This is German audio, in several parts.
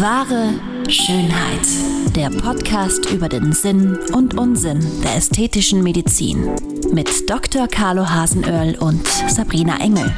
Wahre Schönheit. Der Podcast über den Sinn und Unsinn der ästhetischen Medizin. Mit Dr. Carlo Hasenöhrl und Sabrina Engel.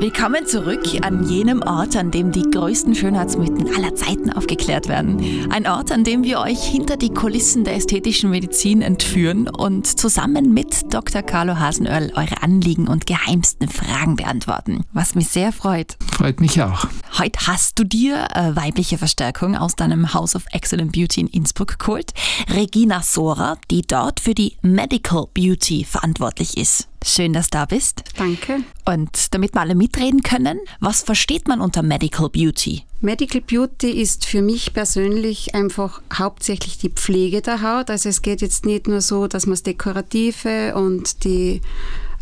Willkommen zurück an jenem Ort, an dem die größten Schönheitsmythen aller Zeiten aufgeklärt werden. Ein Ort, an dem wir euch hinter die Kulissen der ästhetischen Medizin entführen und zusammen mit Dr. Carlo Hasenöhrl eure Anliegen und geheimsten Fragen beantworten. Was mich sehr freut. Freut mich auch. Heute hast du dir äh, weibliche Verstärkung aus deinem House of Excellent Beauty in Innsbruck geholt. Regina Sora, die dort für die Medical Beauty verantwortlich ist. Schön, dass du da bist. Danke. Und damit wir alle mitreden können, was versteht man unter Medical Beauty? Medical Beauty ist für mich persönlich einfach hauptsächlich die Pflege der Haut. Also es geht jetzt nicht nur so, dass man das Dekorative und die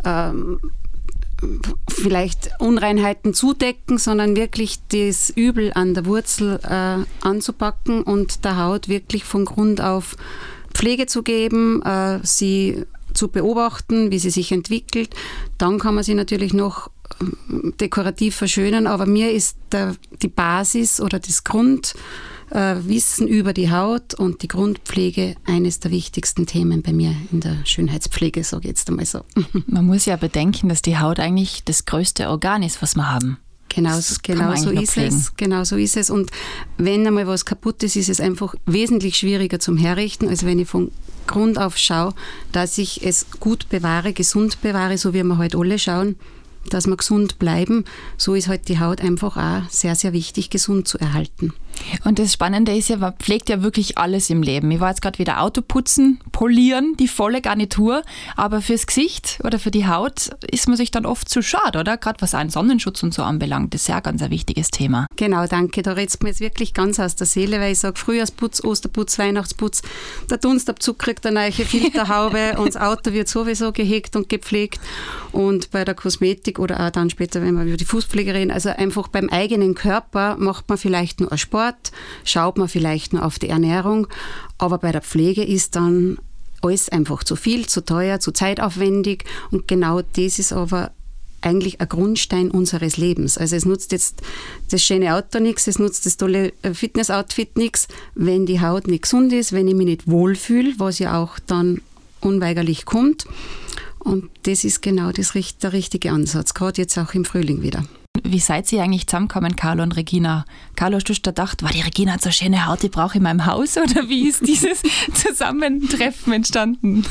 ähm, vielleicht Unreinheiten zudecken, sondern wirklich das Übel an der Wurzel äh, anzupacken und der Haut wirklich von Grund auf Pflege zu geben, äh, sie zu beobachten, wie sie sich entwickelt. Dann kann man sie natürlich noch ähm, dekorativ verschönern, aber mir ist der, die Basis oder das Grundwissen äh, über die Haut und die Grundpflege eines der wichtigsten Themen bei mir in der Schönheitspflege, sage ich jetzt einmal so. Man muss ja bedenken, dass die Haut eigentlich das größte Organ ist, was wir haben. Genau, genau so ist es. Genau so ist es. Und wenn einmal was kaputt ist, ist es einfach wesentlich schwieriger zum Herrichten, als wenn ich von Grund auf schaue, dass ich es gut bewahre, gesund bewahre, so wie wir heute alle schauen dass wir gesund bleiben. So ist halt die Haut einfach auch sehr, sehr wichtig, gesund zu erhalten. Und das Spannende ist ja, man pflegt ja wirklich alles im Leben. Ich war jetzt gerade wieder Auto putzen, polieren, die volle Garnitur. Aber fürs Gesicht oder für die Haut ist man sich dann oft zu schade, oder? Gerade was einen Sonnenschutz und so anbelangt, das ist ja ganz ein wichtiges Thema. Genau, danke. Da redest mir jetzt wirklich ganz aus der Seele, weil ich sage, Frühjahrsputz, Osterputz, Weihnachtsputz, der Dunstabzug kriegt eine neue Filterhaube und das Auto wird sowieso gehegt und gepflegt. Und bei der Kosmetik oder auch dann später, wenn wir über die Fußpflege reden, also einfach beim eigenen Körper macht man vielleicht nur Sport, schaut man vielleicht nur auf die Ernährung, aber bei der Pflege ist dann alles einfach zu viel, zu teuer, zu zeitaufwendig und genau das ist aber eigentlich ein Grundstein unseres Lebens. Also es nutzt jetzt das schöne Auto nichts, es nutzt das tolle äh, Fitnessoutfit nichts, wenn die Haut nicht gesund ist, wenn ich mich nicht wohlfühle, was ja auch dann unweigerlich kommt. Und das ist genau das, der richtige Ansatz, gerade jetzt auch im Frühling wieder. Wie seid ihr eigentlich zusammengekommen, Carlo und Regina? Carlo, hast du da gedacht, war die Regina hat so schöne Haut, die brauche ich in meinem Haus? Oder wie ist dieses Zusammentreffen entstanden?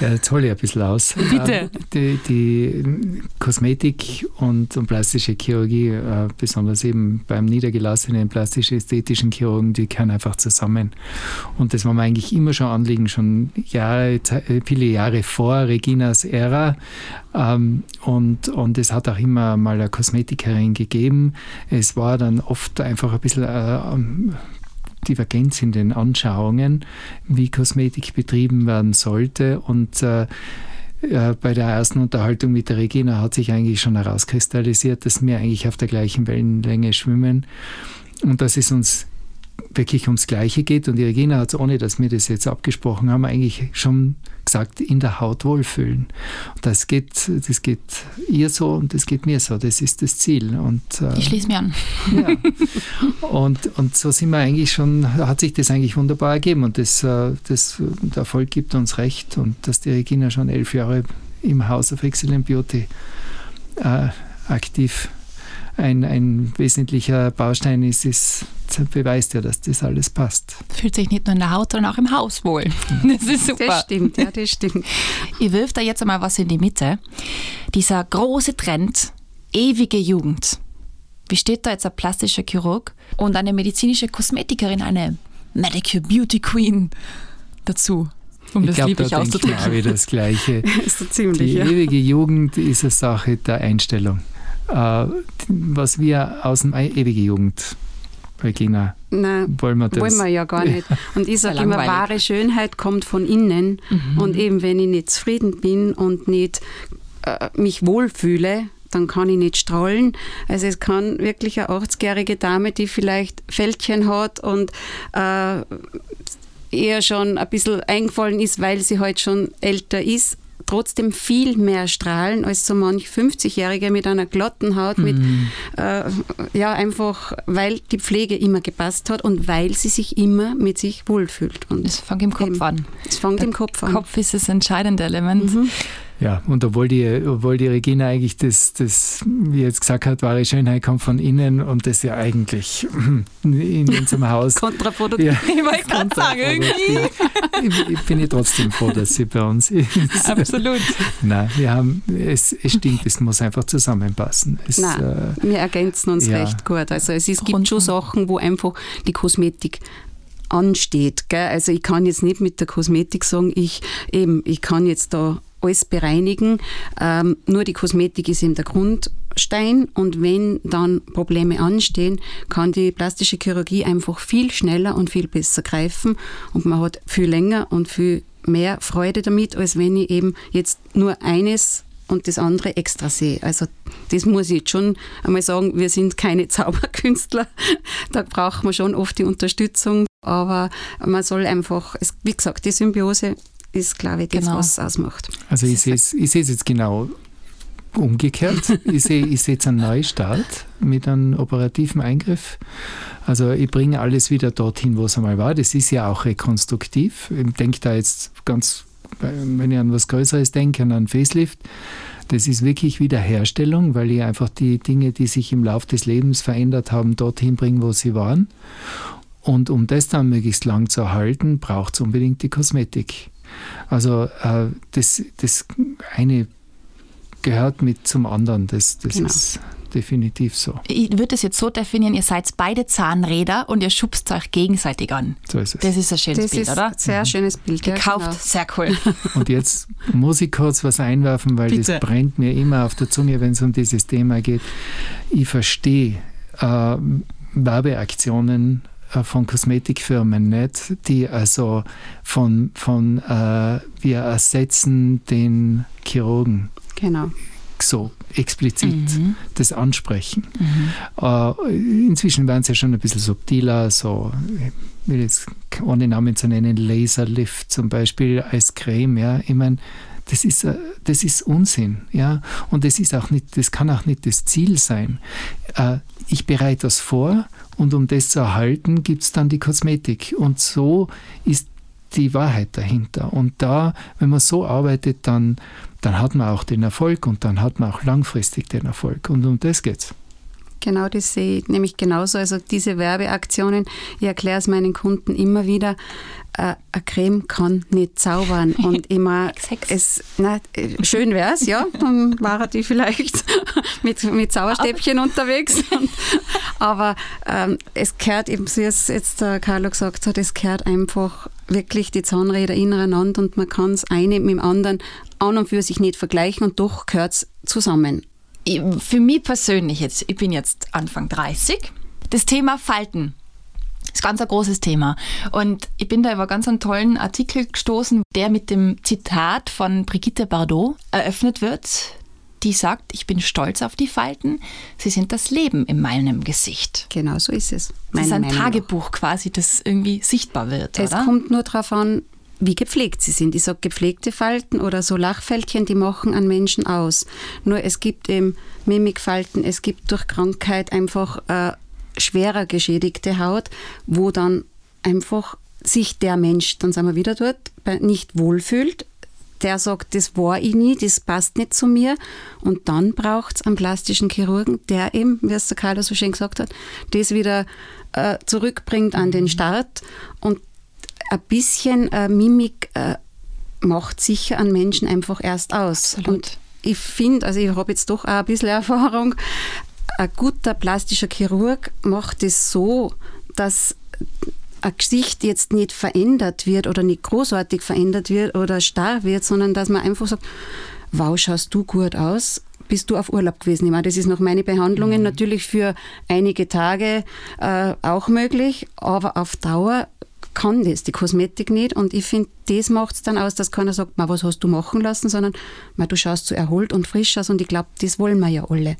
Ja, jetzt hole ich ein bisschen aus. Bitte. Ähm, die, die Kosmetik und, und, plastische Chirurgie, äh, besonders eben beim niedergelassenen plastisch-ästhetischen Chirurgen, die gehören einfach zusammen. Und das war mir eigentlich immer schon Anliegen, schon Jahre, viele Jahre vor Reginas Ära. Ähm, und, und es hat auch immer mal eine Kosmetikerin gegeben. Es war dann oft einfach ein bisschen äh, ähm, Divergenz in den Anschauungen, wie Kosmetik betrieben werden sollte. Und äh, äh, bei der ersten Unterhaltung mit der Regina hat sich eigentlich schon herauskristallisiert, dass wir eigentlich auf der gleichen Wellenlänge schwimmen und dass es uns wirklich ums Gleiche geht. Und die Regina hat es, ohne dass wir das jetzt abgesprochen haben, eigentlich schon gesagt, in der Haut wohlfühlen. Und das geht, das geht ihr so und das geht mir so. Das ist das Ziel. Und, äh, ich schließe mich an. Ja. Und, und so sind wir eigentlich schon, hat sich das eigentlich wunderbar ergeben. Und das, äh, das, der Erfolg gibt uns recht. Und dass die Regina schon elf Jahre im House of Excellent Beauty äh, aktiv ein, ein wesentlicher Baustein ist, ist, beweist ja, dass das alles passt. Fühlt sich nicht nur in der Haut, sondern auch im Haus wohl. Das ist super. Das stimmt, ja, das stimmt. Ich wirf da jetzt einmal was in die Mitte. Dieser große Trend, ewige Jugend. Wie steht da jetzt ein plastischer Chirurg und eine medizinische Kosmetikerin, eine Medical Beauty Queen dazu? Um ich das glaub, lieblich da auszudrücken. Ich das Gleiche. so ziemlich, Die ja. ewige Jugend ist eine Sache der Einstellung. Äh, was wir aus dem ewige Jugend Regina, Nein, wollen wir das? Wollen wir ja gar nicht. Und ich sage immer, wahre Schönheit kommt von innen. Mhm. Und eben, wenn ich nicht zufrieden bin und nicht äh, mich wohlfühle, dann kann ich nicht strahlen. Also es kann wirklich eine 80-jährige Dame, die vielleicht Fältchen hat und äh, eher schon ein bisschen eingefallen ist, weil sie halt schon älter ist, trotzdem viel mehr strahlen als so manch 50-Jährige mit einer glatten Haut, mit, Mhm. äh, ja, einfach, weil die Pflege immer gepasst hat und weil sie sich immer mit sich wohlfühlt. Und Das fängt im Kopf eben, an. Es fängt Der im Kopf an. Kopf ist das entscheidende Element. Mhm. Ja, und obwohl die, obwohl die Regina eigentlich das, das, wie jetzt gesagt hat, wahre Schönheit kommt von innen und das ja eigentlich in unserem Haus. Kontraproduktiv. Ja, Ich wollte gerade sagen, irgendwie. ich, ich bin ich trotzdem froh, dass sie bei uns ist. Absolut. Nein, wir haben, es, es stimmt, es muss einfach zusammenpassen. Es, Nein, äh, wir ergänzen uns ja. recht gut. Also es, ist, gibt schon Sachen, wo einfach die Kosmetik ansteht. Gell? Also ich kann jetzt nicht mit der Kosmetik sagen, ich eben, ich kann jetzt da alles bereinigen. Ähm, nur die Kosmetik ist eben der Grundstein und wenn dann Probleme anstehen, kann die plastische Chirurgie einfach viel schneller und viel besser greifen und man hat viel länger und viel mehr Freude damit, als wenn ich eben jetzt nur eines und das andere extra sehe. Also das muss ich jetzt schon einmal sagen, wir sind keine Zauberkünstler. Da braucht man schon oft die Unterstützung, aber man soll einfach, wie gesagt, die Symbiose ist, glaube ich, das, Genau. was es ausmacht. Also ich sehe es ich sehe es jetzt genau umgekehrt. ich sehe ich sehe jetzt einen Neustart mit einem operativen Eingriff. Also ich bringe alles wieder dorthin, wo es einmal war. Das ist ja auch rekonstruktiv. Ich denke da jetzt ganz, wenn ich an was Größeres denke, an einen Facelift. Das ist wirklich Wiederherstellung, weil ich einfach die Dinge, die sich im Laufe des Lebens verändert haben, dorthin bringe, wo sie waren. Und um das dann möglichst lang zu erhalten, braucht es unbedingt die Kosmetik. Also äh, das, das eine gehört mit zum anderen. Das, das Genau. ist definitiv so. Ich würde es jetzt so definieren, ihr seid beide Zahnräder und ihr schubst euch gegenseitig an. So ist es. Das ist ein schönes Das Bild, ist oder? ein sehr schönes Bild. Gekauft, genau. sehr cool. Und jetzt muss ich kurz was einwerfen, weil Bitte. das brennt mir immer auf der Zunge, wenn es um dieses Thema geht. Ich verstehe äh, Werbeaktionen von Kosmetikfirmen nicht, die also von, von äh, wir ersetzen den Chirurgen Genau. so explizit Mhm. das ansprechen. Äh, inzwischen werden sie ja schon ein bisschen subtiler, so, ich will jetzt ohne Namen zu nennen, Laserlift zum Beispiel als Creme, ja, ich meine, das ist, äh, das ist Unsinn, ja, und das ist auch nicht, das kann auch nicht das Ziel sein. Äh, ich bereite das vor und um das zu erhalten, gibt es dann die Kosmetik und so ist die Wahrheit dahinter. Und da, wenn man so arbeitet, dann, dann hat man auch den Erfolg und dann hat man auch langfristig den Erfolg. Und um das geht's. Genau, das sehe ich nämlich genauso. Also diese Werbeaktionen, ich erkläre es meinen Kunden immer wieder, äh, eine Creme kann nicht zaubern. Und immer, es, na, schön wäre es, ja, dann war die vielleicht mit, mit Zauberstäbchen unterwegs. Und, aber ähm, es gehört eben, wie es jetzt der Carlo gesagt hat, es gehört einfach wirklich die Zahnräder ineinander und man kann es eine mit dem anderen an und für sich nicht vergleichen und doch gehört es zusammen. Für mich persönlich jetzt, ich bin jetzt Anfang 30, das Thema Falten ist ganz ein großes Thema. Und ich bin da über ganz einen tollen Artikel gestoßen, der mit dem Zitat von Brigitte Bardot eröffnet wird. Die sagt, ich bin stolz auf die Falten, sie sind das Leben in meinem Gesicht. Genau so ist es. Das ist ein Meinung. Tagebuch quasi, das irgendwie sichtbar wird, Es oder? kommt nur darauf an, wie gepflegt sie sind. Ich sage gepflegte Falten oder so Lachfältchen, die machen einen Menschen aus. Nur es gibt eben Mimikfalten, es gibt durch Krankheit einfach äh, schwerer geschädigte Haut, wo dann einfach sich der Mensch, dann sind wir wieder dort, nicht wohlfühlt. Der sagt, das war ich nie, das passt nicht zu mir. Und dann braucht es einen plastischen Chirurgen, der eben, wie es der Carlo so schön gesagt hat, das wieder äh, zurückbringt an den Start. Und ein bisschen äh, Mimik äh, macht sicher einen Menschen einfach erst aus. Absolut. Und ich finde, also ich habe jetzt doch auch ein bisschen Erfahrung, ein guter plastischer Chirurg macht es so, dass ein Gesicht jetzt nicht verändert wird oder nicht großartig verändert wird oder starr wird, sondern dass man einfach sagt, wow, schaust du gut aus, bist du auf Urlaub gewesen. Ich meine, das ist nach meinen Behandlungen natürlich für einige Tage äh, auch möglich, aber auf Dauer kann das die Kosmetik nicht und ich finde, das macht es dann aus, dass keiner sagt, "Ma, was hast du machen lassen, sondern "Ma, du schaust so erholt und frisch aus und ich glaube, das wollen wir ja alle.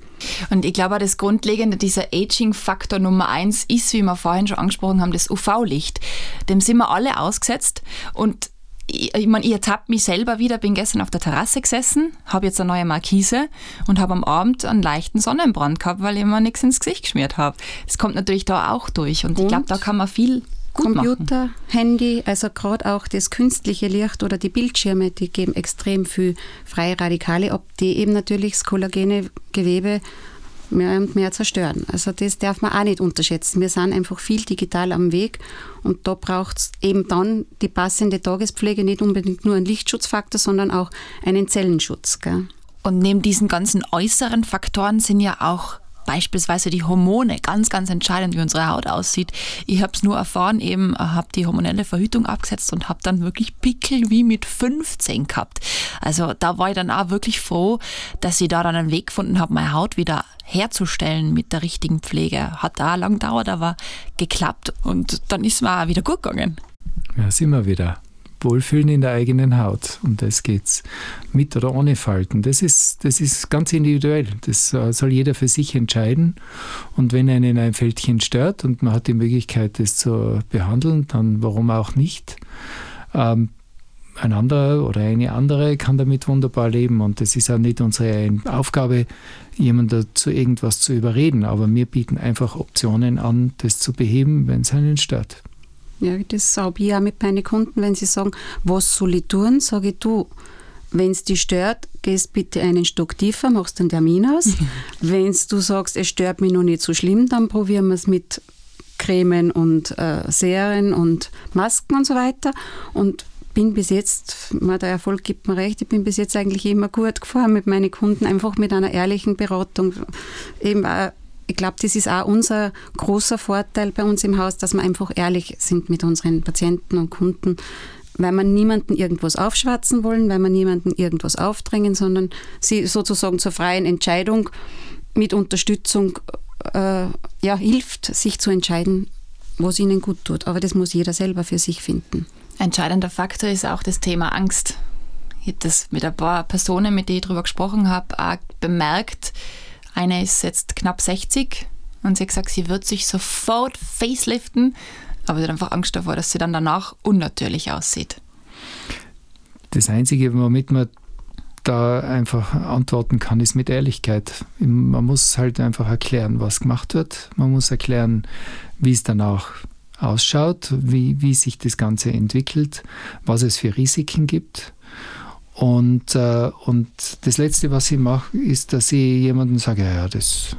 Und ich glaube, auch das Grundlegende, dieser Aging-Faktor Nummer eins ist, wie wir vorhin schon angesprochen haben, das UV-Licht. Dem sind wir alle ausgesetzt und ich, ich, mein, ich ertappe mich selber wieder, bin gestern auf der Terrasse gesessen, habe jetzt eine neue Markise und habe am Abend einen leichten Sonnenbrand gehabt, weil ich mir nichts ins Gesicht geschmiert habe. Das kommt natürlich da auch durch und, und? ich glaube, da kann man viel Computer, machen. Handy, also gerade auch das künstliche Licht oder die Bildschirme, die geben extrem viel freie Radikale ab, die eben natürlich das kollagene Gewebe mehr und mehr zerstören. Also das darf man auch nicht unterschätzen. Wir sind einfach viel digital am Weg und da braucht es eben dann die passende Tagespflege, nicht unbedingt nur einen Lichtschutzfaktor, sondern auch einen Zellenschutz. Gell? Und neben diesen ganzen äußeren Faktoren sind ja auch beispielsweise die Hormone ganz, ganz entscheidend, wie unsere Haut aussieht. Ich habe es nur erfahren, eben habe die hormonelle Verhütung abgesetzt und habe dann wirklich Pickel wie mit 15 gehabt. Also da war ich dann auch wirklich froh, dass ich da dann einen Weg gefunden habe, meine Haut wieder herzustellen mit der richtigen Pflege. Hat da lang gedauert, aber geklappt und dann ist mir auch wieder gut gegangen. Ja, sind wir wieder. Wohlfühlen in der eigenen Haut. Um das geht's. Mit oder ohne Falten. Das ist, das ist ganz individuell. Das äh, soll jeder für sich entscheiden. Und wenn einen ein Fältchen stört und man hat die Möglichkeit, das zu behandeln, dann warum auch nicht? Ähm, ein anderer oder eine andere kann damit wunderbar leben. Und das ist auch nicht unsere Aufgabe, jemanden zu irgendwas zu überreden. Aber wir bieten einfach Optionen an, das zu beheben, wenn es einen stört. Ja, das habe ich auch mit meinen Kunden, wenn sie sagen, was soll ich tun, sage ich, du, wenn es dich stört, gehst bitte einen Stock tiefer, machst den Termin aus. wenn du sagst, es stört mich noch nicht so schlimm, dann probieren wir es mit Cremen und äh, Serien und Masken und so weiter. Und bin bis jetzt, der Erfolg gibt mir recht, ich bin bis jetzt eigentlich immer gut gefahren mit meinen Kunden, einfach mit einer ehrlichen Beratung. Eben auch ich glaube, das ist auch unser großer Vorteil bei uns im Haus, dass wir einfach ehrlich sind mit unseren Patienten und Kunden, weil wir niemanden irgendwas aufschwatzen wollen, weil wir niemanden irgendwas aufdrängen, sondern sie sozusagen zur freien Entscheidung mit Unterstützung äh, ja, hilft, sich zu entscheiden, was ihnen gut tut. Aber das muss jeder selber für sich finden. Entscheidender Faktor ist auch das Thema Angst. Ich habe das mit ein paar Personen, mit denen ich darüber gesprochen habe, auch bemerkt, eine ist jetzt knapp 60 und sie hat gesagt, sie wird sich sofort faceliften, aber sie hat einfach Angst davor, dass sie dann danach unnatürlich aussieht. Das Einzige, womit man da einfach antworten kann, ist mit Ehrlichkeit. Man muss halt einfach erklären, was gemacht wird. Man muss erklären, wie es danach ausschaut, wie, wie sich das Ganze entwickelt, was es für Risiken gibt. Und, äh, und das Letzte, was ich mache, ist, dass ich jemandem sage, ja, das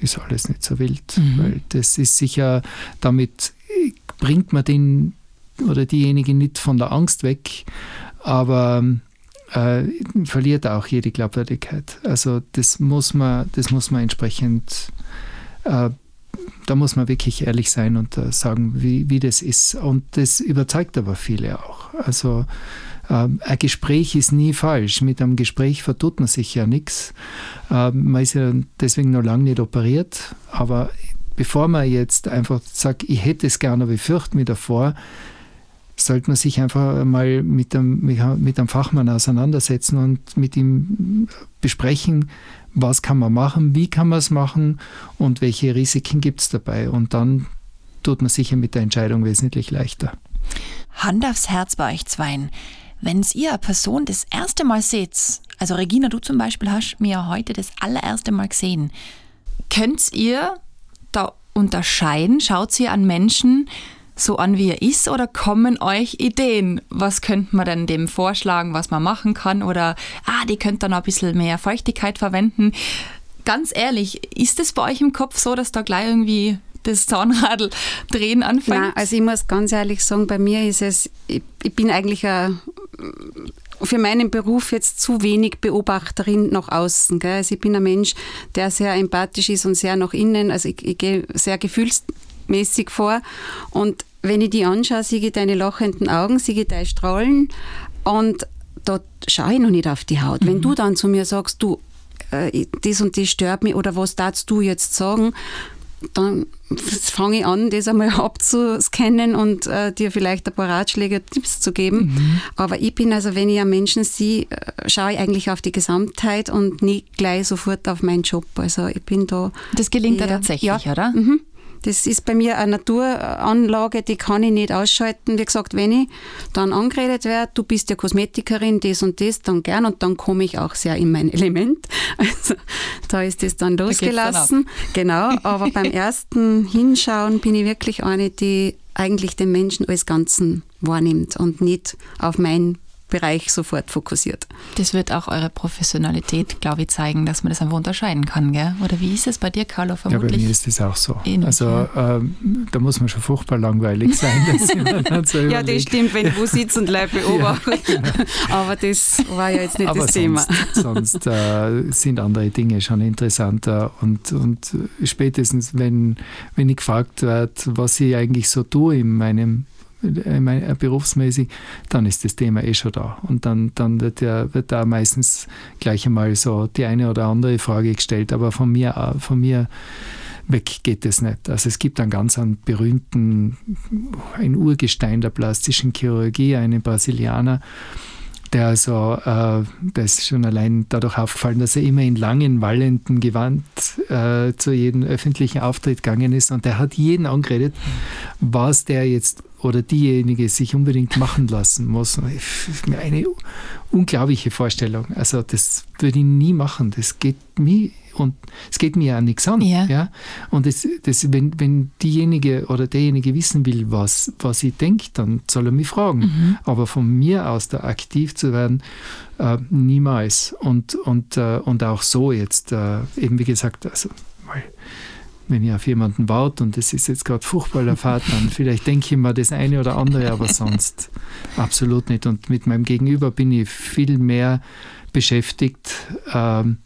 ist alles nicht so wild. Mhm. Weil das ist sicher, damit bringt man den oder diejenige nicht von der Angst weg, aber äh, verliert auch jede Glaubwürdigkeit. Also das muss man, das muss man entsprechend, äh, da muss man wirklich ehrlich sein und äh, sagen, wie, wie das ist. Und das überzeugt aber viele auch. Also ähm, ein Gespräch ist nie falsch. Mit einem Gespräch vertut man sich ja nichts. Ähm, man ist ja deswegen noch lange nicht operiert. Aber bevor man jetzt einfach sagt, ich hätte es gerne, aber ich fürchte mich davor, sollte man sich einfach mal mit einem, mit einem Fachmann auseinandersetzen und mit ihm besprechen, was kann man machen, wie kann man es machen und welche Risiken gibt es dabei. Und dann tut man sicher mit der Entscheidung wesentlich leichter. Hand aufs Herz bei euch Zweien. Wenn ihr eine Person das erste Mal seht, also Regina, du zum Beispiel hast mir heute das allererste Mal gesehen, könnt ihr da unterscheiden? Schaut ihr an Menschen so an, wie er ist, oder kommen euch Ideen? Was könnte man denn dem vorschlagen, was man machen kann? Oder, ah, die könnt dann ein bisschen mehr Feuchtigkeit verwenden. Ganz ehrlich, ist es bei euch im Kopf so, dass da gleich irgendwie das Zahnradl drehen anfängt? Nein, also ich muss ganz ehrlich sagen, bei mir ist es, ich, ich bin eigentlich ein für meinen Beruf jetzt zu wenig Beobachterin nach außen. Gell? Also ich bin ein Mensch, der sehr empathisch ist und sehr nach innen. Also ich, ich gehe sehr gefühlsmäßig vor. Und wenn ich die anschaue, sehe ich deine lachenden Augen, sehe ich dein Strahlen. Und da schaue ich noch nicht auf die Haut. Mhm. Wenn du dann zu mir sagst, du, äh, das und das stört mich oder was darfst du jetzt sagen, dann fange ich an, das einmal abzuscannen und äh, dir vielleicht ein paar Ratschläge, Tipps zu geben. Mhm. Aber ich bin also, wenn ich einen Menschen sehe, äh, schaue ich eigentlich auf die Gesamtheit und nicht gleich sofort auf meinen Job. Also ich bin da. Das gelingt eher, ja tatsächlich, ja, oder? Mhm. Das ist bei mir eine Naturanlage, die kann ich nicht ausschalten. Wie gesagt, wenn ich dann angeredet werde, du bist ja Kosmetikerin, das und das, dann gern und dann komme ich auch sehr in mein Element. Also da ist das dann losgelassen. Da dann genau, aber beim ersten Hinschauen bin ich wirklich eine, die eigentlich den Menschen als Ganzen wahrnimmt und nicht auf mein Bereich sofort fokussiert. Das wird auch eure Professionalität, glaube ich, zeigen, dass man das einfach unterscheiden kann, gell? Oder wie ist es bei dir, Carlo? Vermutlich ja, bei mir ist das auch so. Ähnlich, also ja. ähm, da muss man schon furchtbar langweilig sein. so ja, das stimmt, wenn du wo sitzt und Leute beobachtet. Ja, genau. Aber das war ja jetzt nicht Aber das sonst, Thema. sonst äh, sind andere Dinge schon interessanter und, und spätestens, wenn, wenn ich gefragt werde, was ich eigentlich so tue in meinem äh, berufsmäßig, dann ist das Thema eh schon da. Und dann, dann wird, ja, wird da meistens gleich einmal so die eine oder andere Frage gestellt, aber von mir, von mir weg geht es nicht. Also es gibt einen ganz einen berühmten, ein Urgestein der plastischen Chirurgie, einen Brasilianer, der also, äh, der ist schon allein dadurch aufgefallen, dass er immer in langen, wallenden Gewand äh, zu jedem öffentlichen Auftritt gegangen ist und der hat jeden angeredet, was der jetzt oder diejenige sich unbedingt machen lassen muss. Eine unglaubliche Vorstellung. Also das würde ich nie machen. Das geht mir und es geht mir ja nichts an. Ja. ja? Und das, das, wenn, wenn diejenige oder derjenige wissen will, was, was ich denke, dann soll er mich fragen. Mhm. Aber von mir aus da aktiv zu werden, äh, niemals. Und, und, äh, und auch so jetzt, äh, eben wie gesagt, also mal wenn ich auf jemanden warte und das ist jetzt gerade furchtbar Fahrt, dann vielleicht denke ich mir das eine oder andere, aber sonst absolut nicht. Und mit meinem Gegenüber bin ich viel mehr beschäftigt ähm,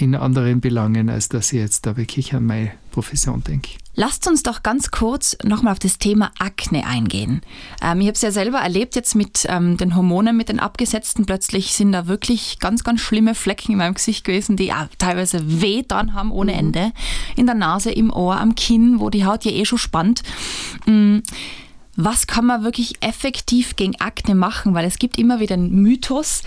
in anderen Belangen, als dass ich jetzt da wirklich an meine Profession denke. Lasst uns doch ganz kurz nochmal auf das Thema Akne eingehen. Ähm, ich habe es ja selber erlebt jetzt mit ähm, den Hormonen, mit den Abgesetzten. Plötzlich sind da wirklich ganz, ganz schlimme Flecken in meinem Gesicht gewesen, die ja teilweise weh dann haben ohne mhm. Ende. In der Nase, im Ohr, am Kinn, wo die Haut ja eh schon spannt. Mhm. Was kann man wirklich effektiv gegen Akne machen? Weil es gibt immer wieder einen Mythos,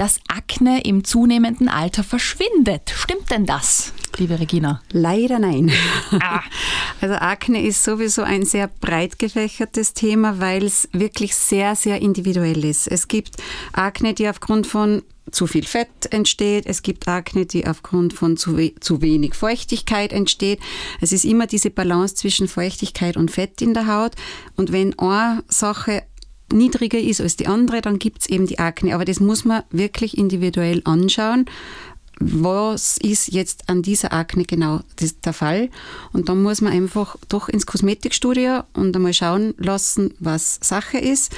dass Akne im zunehmenden Alter verschwindet. Stimmt denn das, liebe Regina? Leider nein. Ah. Also Akne ist sowieso ein sehr breit gefächertes Thema, weil es wirklich sehr, sehr individuell ist. Es gibt Akne, die aufgrund von zu viel Fett entsteht, es gibt Akne, die aufgrund von zu, we zu wenig Feuchtigkeit entsteht. Es ist immer diese Balance zwischen Feuchtigkeit und Fett in der Haut. Und wenn eine Sache niedriger ist als die andere, dann gibt es eben die Akne. Aber das muss man wirklich individuell anschauen. Was ist jetzt an dieser Akne genau der Fall? Und dann muss man einfach doch ins Kosmetikstudio und einmal schauen lassen, was Sache ist.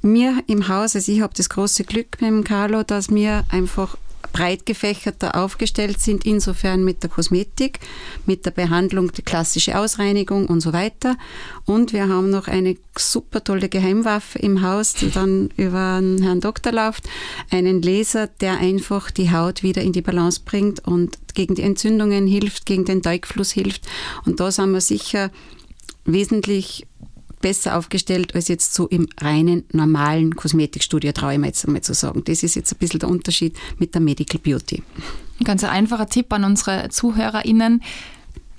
Mir im Haus, also ich habe das große Glück mit dem Carlo, dass mir einfach breit gefächerter aufgestellt sind, insofern mit der Kosmetik, mit der Behandlung, die klassische Ausreinigung und so weiter. Und wir haben noch eine super tolle Geheimwaffe im Haus, die dann über den Herrn Doktor läuft, einen Laser, der einfach die Haut wieder in die Balance bringt und gegen die Entzündungen hilft, gegen den Teigfluss hilft. Und da sind wir sicher wesentlich besser aufgestellt als jetzt so im reinen, normalen Kosmetikstudio, traue ich mir jetzt einmal zu sagen. Das ist jetzt ein bisschen der Unterschied mit der Medical Beauty. Ein ganz einfacher Tipp an unsere ZuhörerInnen.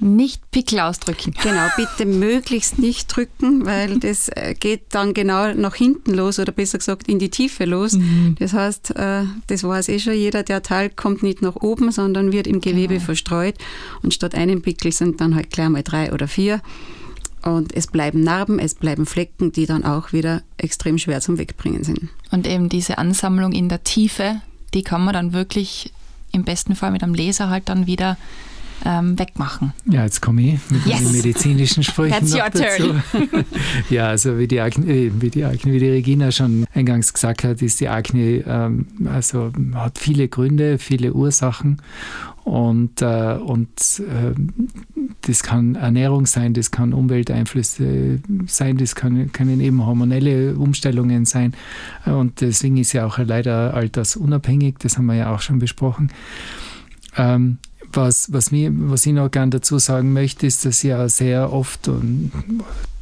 Nicht Pickel ausdrücken. Genau, bitte möglichst nicht drücken, weil das äh, geht dann genau nach hinten los oder besser gesagt in die Tiefe los. Mhm. Das heißt, äh, das weiß eh schon jeder, der Teil kommt nicht nach oben, sondern wird im Gewebe genau. verstreut und statt einem Pickel sind dann halt gleich mal drei oder vier. Und es bleiben Narben, es bleiben Flecken, die dann auch wieder extrem schwer zum Wegbringen sind. Und eben diese Ansammlung in der Tiefe, die kann man dann wirklich im besten Fall mit einem Laser halt dann wieder ähm, wegmachen. Ja, jetzt komme ich mit yes. den medizinischen Sprüchen That's noch dazu. ja, also wie die, Akne, äh, wie die Akne, wie die Regina schon eingangs gesagt hat, ist die Akne, ähm, also hat viele Gründe, viele Ursachen und, äh, und äh, das kann Ernährung sein, das kann Umwelteinflüsse sein, das kann, können eben hormonelle Umstellungen sein. Und deswegen ist ja auch leider altersunabhängig, das haben wir ja auch schon besprochen. Ähm, was, was, mir, was ich noch gerne dazu sagen möchte, ist, dass ja sehr oft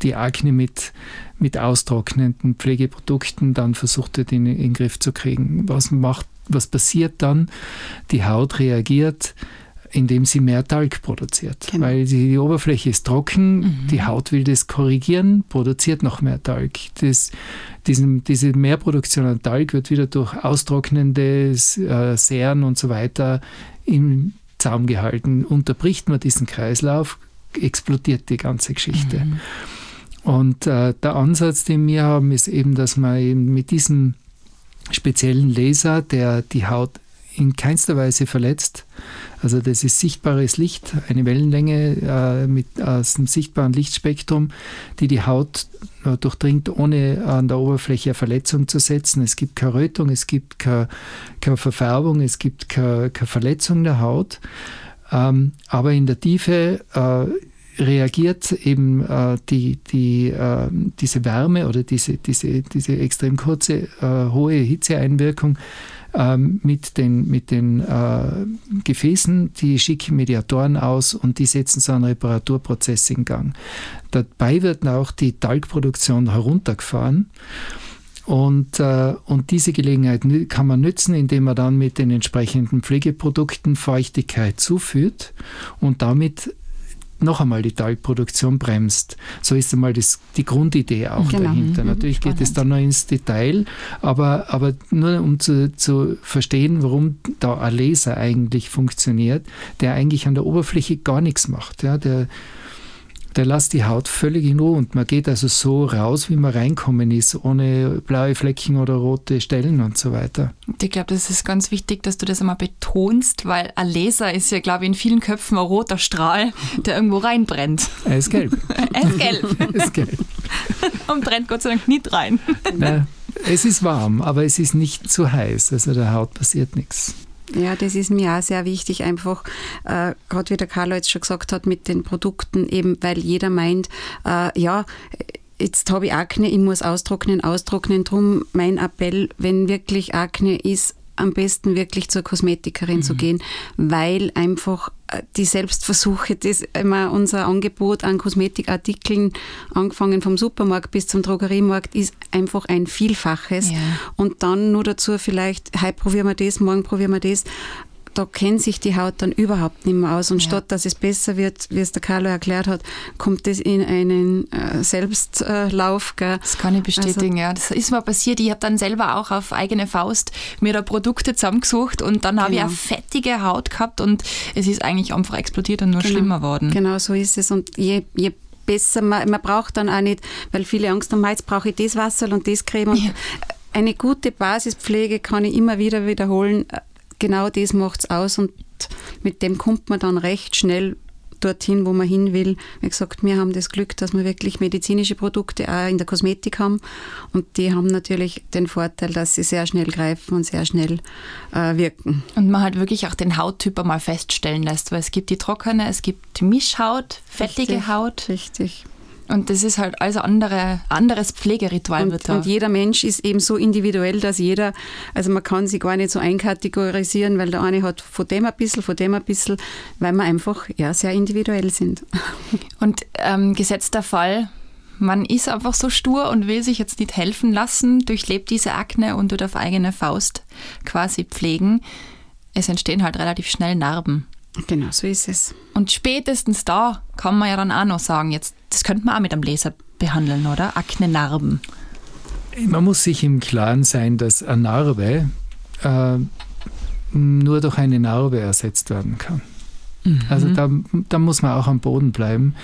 die Akne mit, mit austrocknenden Pflegeprodukten dann versucht wird, in, in den Griff zu kriegen. Was macht was passiert dann? Die Haut reagiert indem sie mehr Talg produziert. Genau. Weil die, die Oberfläche ist trocken, Mhm. die Haut will das korrigieren, produziert noch mehr Talg. Das, diesen, diese Mehrproduktion an Talg wird wieder durch austrocknende äh, Serien und so weiter im Zaum gehalten. Unterbricht man diesen Kreislauf, explodiert die ganze Geschichte. Mhm. Und äh, der Ansatz, den wir haben, ist eben, dass man eben mit diesem speziellen Laser, der die Haut in keinster Weise verletzt, also das ist sichtbares Licht, eine Wellenlänge äh, mit, aus dem sichtbaren Lichtspektrum, die die Haut äh, durchdringt, ohne an der Oberfläche eine Verletzung zu setzen. Es gibt keine Rötung, es gibt keine, keine Verfärbung, es gibt keine, keine Verletzung der Haut. Ähm, aber in der Tiefe äh, reagiert eben äh, die, die, äh, diese Wärme oder diese, diese, diese extrem kurze, äh, hohe Hitzeeinwirkung ähm, mit den, mit den äh, Gefäßen, die schicken Mediatoren aus und die setzen so einen Reparaturprozess in Gang. Dabei wird auch die Talgproduktion heruntergefahren. Und, äh, und diese Gelegenheit kann man nützen, indem man dann mit den entsprechenden Pflegeprodukten Feuchtigkeit zuführt und damit noch einmal die Talgproduktion bremst. So ist einmal das, die Grundidee auch Genau. dahinter. Mhm. Natürlich geht es Spannend. dann noch ins Detail, aber, aber nur um zu, zu verstehen, warum da ein Laser eigentlich funktioniert, der eigentlich an der Oberfläche gar nichts macht. Ja, der, der lässt die Haut völlig in Ruhe und man geht also so raus, wie man reinkommen ist, ohne blaue Flecken oder rote Stellen und so weiter. Ich glaube, das ist ganz wichtig, dass du das einmal betonst, weil ein Laser ist ja, glaube ich, in vielen Köpfen ein roter Strahl, der irgendwo reinbrennt. Er ist gelb. Er ist gelb Er ist gelb. und brennt Gott sei Dank nicht rein. Na, es ist warm, aber es ist nicht zu heiß. Also der Haut passiert nichts. Ja, das ist mir auch sehr wichtig, einfach, äh, gerade wie der Carlo jetzt schon gesagt hat, mit den Produkten, eben weil jeder meint, äh, ja, jetzt habe ich Akne, ich muss austrocknen, austrocknen. Drum mein Appell, wenn wirklich Akne ist, am besten wirklich zur Kosmetikerin zu gehen, weil einfach die Selbstversuche, das immer unser Angebot an Kosmetikartikeln, angefangen vom Supermarkt bis zum Drogeriemarkt, ist einfach ein Vielfaches. Ja. Und dann nur dazu vielleicht, heute probieren wir das, morgen probieren wir das. Da kennt sich die Haut dann überhaupt nicht mehr aus. Und Ja. statt dass es besser wird, wie es der Carlo erklärt hat, kommt es in einen äh, Selbstlauf. Gell? Das kann ich bestätigen, ja. Das ist mir passiert. Ich habe dann selber auch auf eigene Faust mir da Produkte zusammengesucht und dann habe ich Genau. eine fettige Haut gehabt und es ist eigentlich einfach explodiert und nur Genau. schlimmer worden. Genau so ist es. Und je, je besser, man, man braucht dann auch nicht, weil viele Angst haben, jetzt brauche ich das Wasser und das Creme. Und Ja. Eine gute Basispflege kann ich immer wieder wiederholen. Genau das macht es aus und mit dem kommt man dann recht schnell dorthin, wo man hin will. Wie gesagt, wir haben das Glück, dass wir wirklich medizinische Produkte auch in der Kosmetik haben und die haben natürlich den Vorteil, dass sie sehr schnell greifen und sehr schnell äh, wirken. Und man halt wirklich auch den Hauttyp einmal feststellen lässt, weil es gibt die trockene, es gibt die Mischhaut, fettige Richtig, Haut Richtig. Und das ist halt also andere, anderes Pflegeritual wird Und, da. und jeder Mensch ist eben so individuell, dass jeder, also man kann sich gar nicht so einkategorisieren, weil der eine hat von dem ein bisschen, von dem ein bisschen, weil wir einfach ja, sehr individuell sind. Und ähm, gesetzter Fall, man ist einfach so stur und will sich jetzt nicht helfen lassen, durchlebt diese Akne und wird auf eigene Faust quasi pflegen. Es entstehen halt relativ schnell Narben. Genau, so ist es. Und spätestens da kann man ja dann auch noch sagen, jetzt, das könnte man auch mit einem Laser behandeln, oder? Akne-Narben. Man muss sich im Klaren sein, dass eine Narbe äh, nur durch eine Narbe ersetzt werden kann. Also da, da muss man auch am Boden bleiben.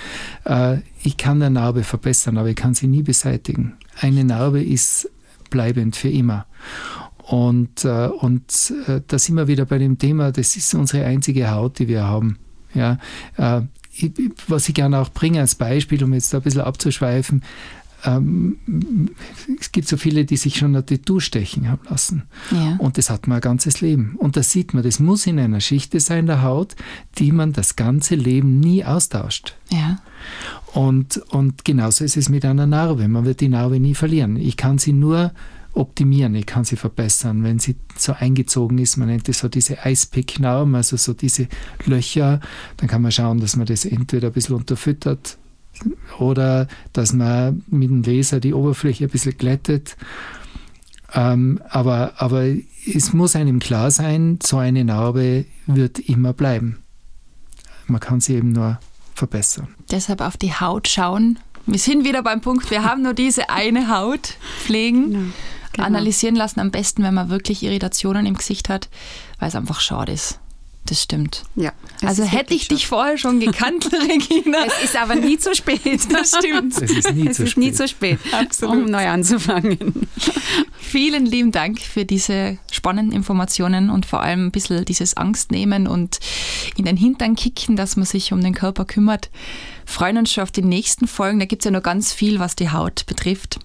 Äh, ich kann eine Narbe verbessern, aber ich kann sie nie beseitigen. Eine Narbe ist bleibend für immer. Und, äh, und äh, da sind wir wieder bei dem Thema, das ist unsere einzige Haut, die wir haben. Ja, äh, ich, was ich gerne auch bringe als Beispiel, um jetzt da ein bisschen abzuschweifen, ähm, es gibt so viele, die sich schon ein Tattoo stechen haben lassen. Ja. Und das hat man ein ganzes Leben. Und da sieht man, das muss in einer Schicht sein der Haut, die man das ganze Leben nie austauscht. Ja. Und, und genauso ist es mit einer Narbe. Man wird die Narbe nie verlieren. Ich kann sie nur optimieren, ich kann sie verbessern. Wenn sie so eingezogen ist, man nennt es so diese Eispick-Narben, also so diese Löcher, dann kann man schauen, dass man das entweder ein bisschen unterfüttert oder dass man mit dem Laser die Oberfläche ein bisschen glättet. Ähm, aber, aber es muss einem klar sein, so eine Narbe wird immer bleiben. man kann sie eben nur verbessern. Deshalb auf die Haut schauen. Wir sind wieder beim Punkt, wir haben nur diese eine Haut. Pflegen, Genau. Genau. analysieren lassen am besten, wenn man wirklich Irritationen im Gesicht hat, weil es einfach schade ist. Das stimmt. Ja, also hätte ich dich vorher schon gekannt, Regina. Es ist aber nie zu spät. Das stimmt. Es ist nie es zu ist spät. nie zu spät, Absolut. um neu anzufangen. Vielen lieben Dank für diese spannenden Informationen und vor allem ein bisschen dieses Angstnehmen und in den Hintern kicken, dass man sich um den Körper kümmert. Freuen uns schon auf die nächsten Folgen. Da gibt es ja noch ganz viel, was die Haut betrifft.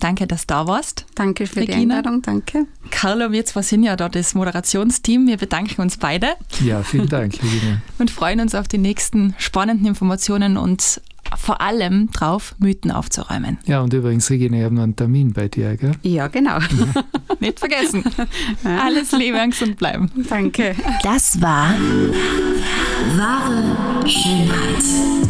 Danke, dass du da warst. Danke für die Regina? Einladung, danke. Carlo und wir zwei sind ja da das Moderationsteam. Wir bedanken uns beide Ja, vielen Dank, Regina. und freuen uns auf die nächsten spannenden Informationen und vor allem drauf, Mythen aufzuräumen. Ja, und übrigens, Regina, ich habe noch einen Termin bei dir, gell? Ja, genau. Nicht vergessen. Alles Liebe und gesund bleiben. danke. Das war wahre Schönheit.